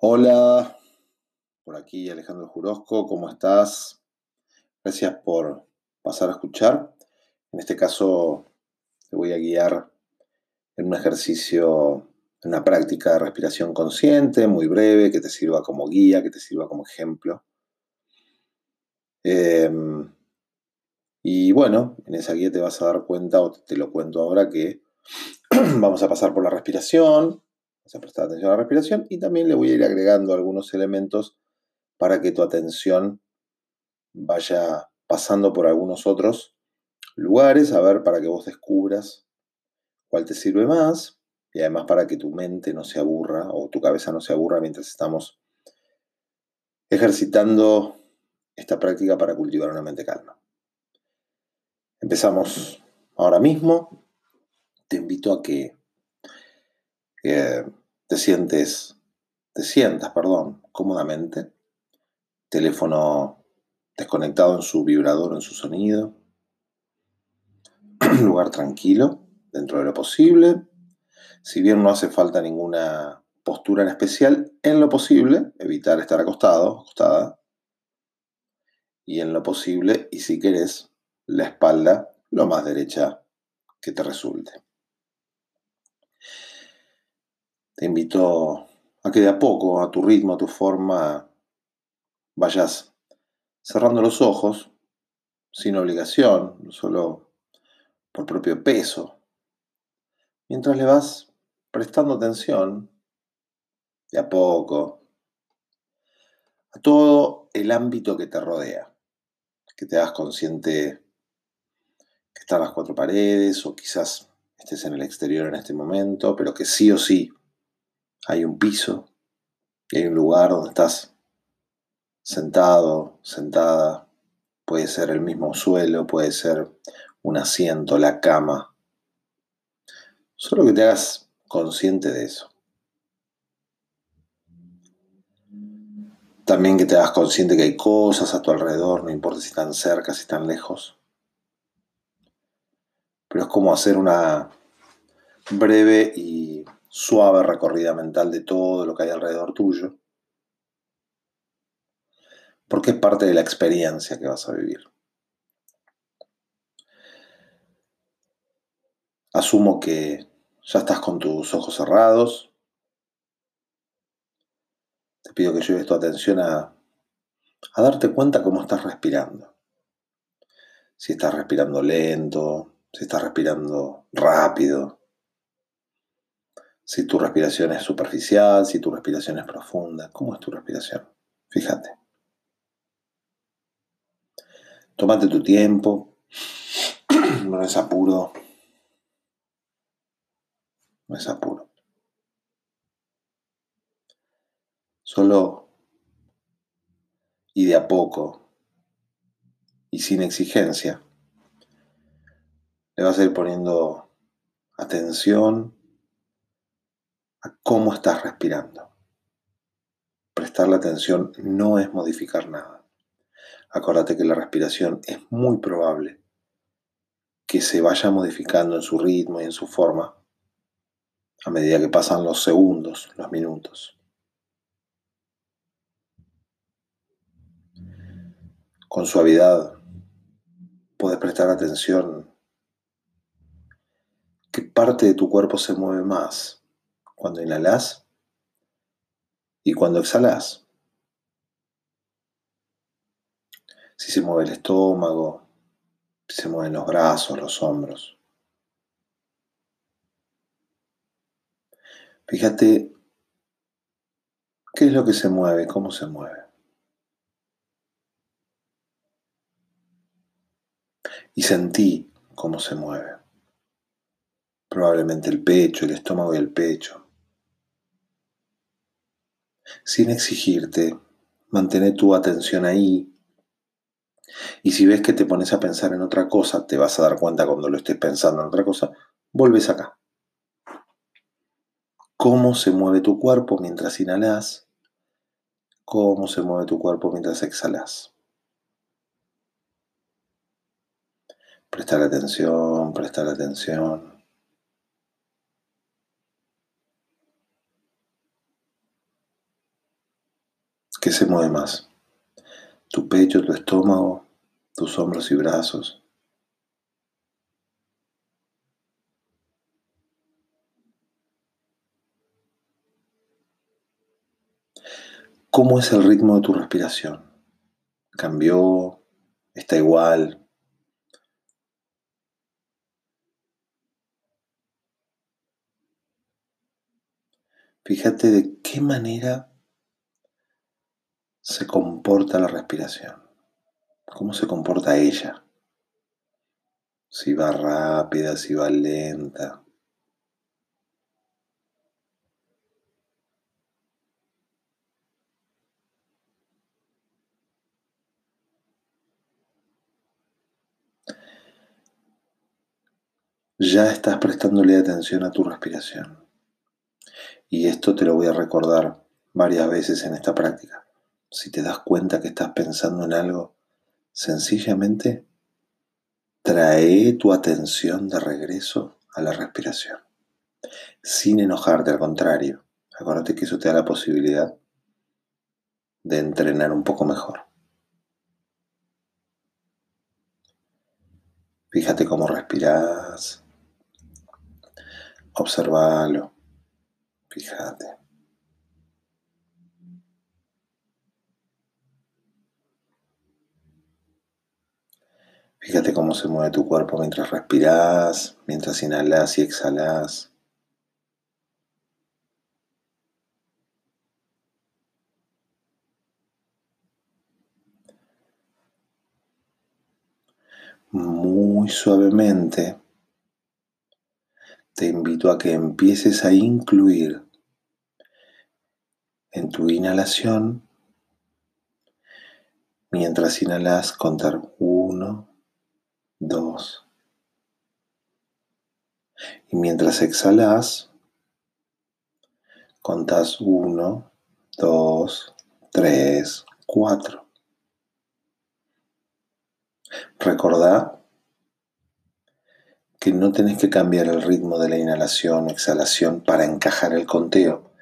Hola, por aquí Alejandro Jurosco, ¿cómo estás? Gracias por pasar a escuchar. En este caso te voy a guiar en un ejercicio, en una práctica de respiración consciente, muy breve, que te sirva como guía, que te sirva como ejemplo. Em, y bueno, en esa guía te vas a dar cuenta, o te lo cuento ahora, que vamos a pasar por la respiración, a prestar atención a la respiración y también le voy a ir agregando algunos elementos para que tu atención vaya pasando por algunos otros lugares, a ver, para que vos descubras cuál te sirve más y además para que tu mente no se aburra o tu cabeza no se aburra mientras estamos ejercitando esta práctica para cultivar una mente calma. Empezamos ahora mismo. Te invito a que te sientes, te sientas, perdón, cómodamente. Teléfono desconectado en su vibrador, en su sonido. Lugar tranquilo, dentro de lo posible. Si bien no hace falta ninguna postura en especial, en lo posible, evitar estar acostado, acostada. Y en lo posible, y si querés, la espalda lo más derecha que te resulte. Te invito a que de a poco, a tu ritmo, a tu forma, vayas cerrando los ojos, sin obligación, solo por propio peso, mientras le vas prestando atención, de a poco, a todo el ámbito que te rodea, que te hagas consciente que están las cuatro paredes o quizás estés en el exterior en este momento, pero que sí o sí hay un piso y hay un lugar donde estás sentado, sentada. Puede ser el mismo suelo, puede ser un asiento, la cama. Solo que te hagas consciente de eso. También que te hagas consciente que hay cosas a tu alrededor, no importa si están cerca, si están lejos. Pero es como hacer una breve y suave recorrida mental de todo lo que hay alrededor tuyo, porque es parte de la experiencia que vas a vivir. Asumo que ya estás con tus ojos cerrados. Te pido que lleves tu atención a, a darte cuenta cómo estás respirando. Si estás respirando lento, si estás respirando rápido, si tu respiración es superficial, si tu respiración es profunda. ¿Cómo es tu respiración? Fíjate. Tómate tu tiempo. No es apuro. No es apuro. Solo y de a poco y sin exigencia le vas a ir poniendo atención cómo estás respirando. Prestarle atención no es modificar nada. Acuérdate que la respiración es muy probable que se vaya modificando en su ritmo y en su forma a medida que pasan los segundos, los minutos. Con suavidad puedes prestar atención qué parte de tu cuerpo se mueve más cuando inhalas y cuando exhalas. Si se mueve el estómago, si se mueven los brazos, los hombros. Fíjate qué es lo que se mueve, cómo se mueve. Y sentí cómo se mueve. Probablemente el pecho, el estómago y el pecho sin exigirte, mantén tu atención ahí. Y si ves que te pones a pensar en otra cosa, te vas a dar cuenta cuando lo estés pensando en otra cosa, vuelves acá. ¿Cómo se mueve tu cuerpo mientras inhalas? ¿Cómo se mueve tu cuerpo mientras exhalas? Prestar atención, prestar atención. ¿Qué se mueve más? ¿Tu pecho, tu estómago, tus hombros y brazos? ¿Cómo es el ritmo de tu respiración? ¿Cambió? ¿Está igual? Fíjate de qué manera se comporta la respiración. ¿Cómo se comporta ella? Si va rápida, si va lenta. ya estás prestándole atención a tu respiración. Y esto te lo voy a recordar varias veces en esta práctica. Si te das cuenta que estás pensando en algo, sencillamente trae tu atención de regreso a la respiración. Sin enojarte, al contrario. Acuérdate que eso te da la posibilidad de entrenar un poco mejor. Fíjate cómo respiras. Observalo. Fíjate. Fíjate cómo se mueve tu cuerpo mientras respiras, mientras inhalas y exhalas. Muy suavemente te invito a que empieces a incluir en tu inhalación, mientras inhalas, contar uno, dos. Y mientras exhalas, contas uno, dos, tres, cuatro. Recordá que no tenés que cambiar el ritmo de la inhalación o exhalación para encajar el conteo,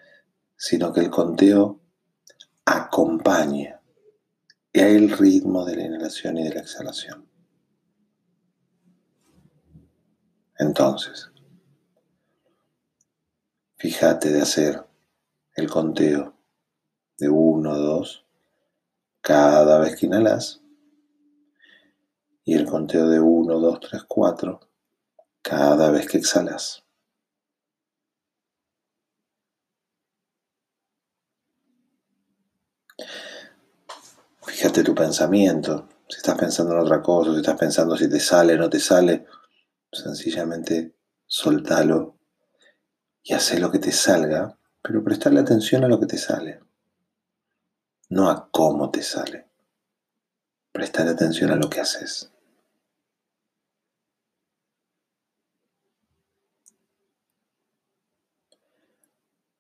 sino que el conteo acompaña el ritmo de la inhalación y de la exhalación. Entonces, fíjate de hacer el conteo de 1, 2, cada vez que inhalas, y el conteo de 1, 2, 3, 4 cada vez que exhalas. Fíjate tu pensamiento, si estás pensando en otra cosa, si estás pensando si te sale o no te sale, sencillamente soltalo y haz lo que te salga, pero prestarle atención a lo que te sale, no a cómo te sale. Prestar atención a lo que haces.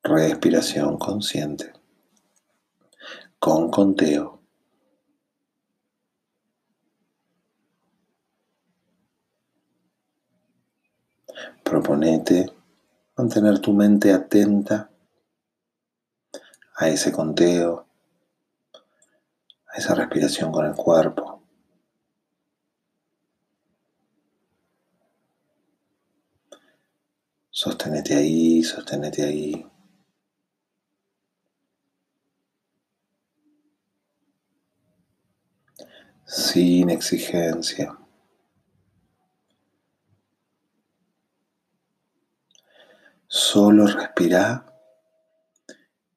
respiración consciente, con conteo. Proponete mantener tu mente atenta a ese conteo, a esa respiración con el cuerpo. Sostenete ahí, sostenete ahí. sin exigencia. Solo respira,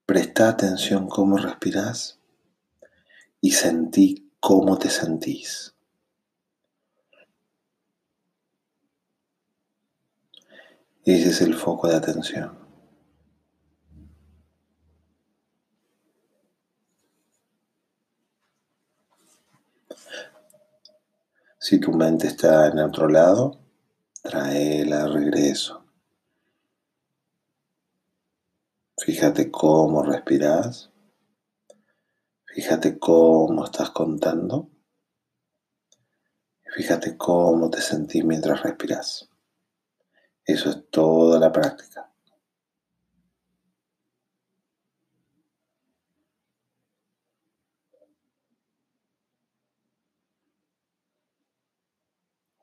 presta atención cómo respiras y sentí cómo te sentís. Ese es el foco de atención. Si tu mente está en otro lado, tráela regreso. Fíjate cómo respiras. Fíjate cómo estás contando. Fíjate cómo te sentís mientras respiras. Eso es toda la práctica.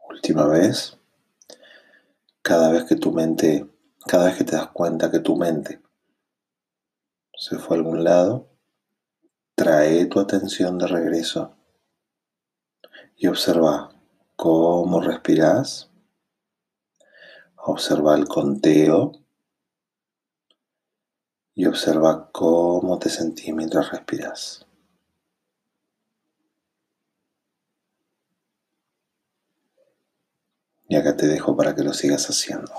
última vez, cada vez que tu mente, cada vez que te das cuenta que tu mente se fue a algún lado, trae tu atención de regreso y observa cómo respiras. Observa el conteo y observa cómo te sentís mientras respiras. Y acá te dejo para que lo sigas haciendo.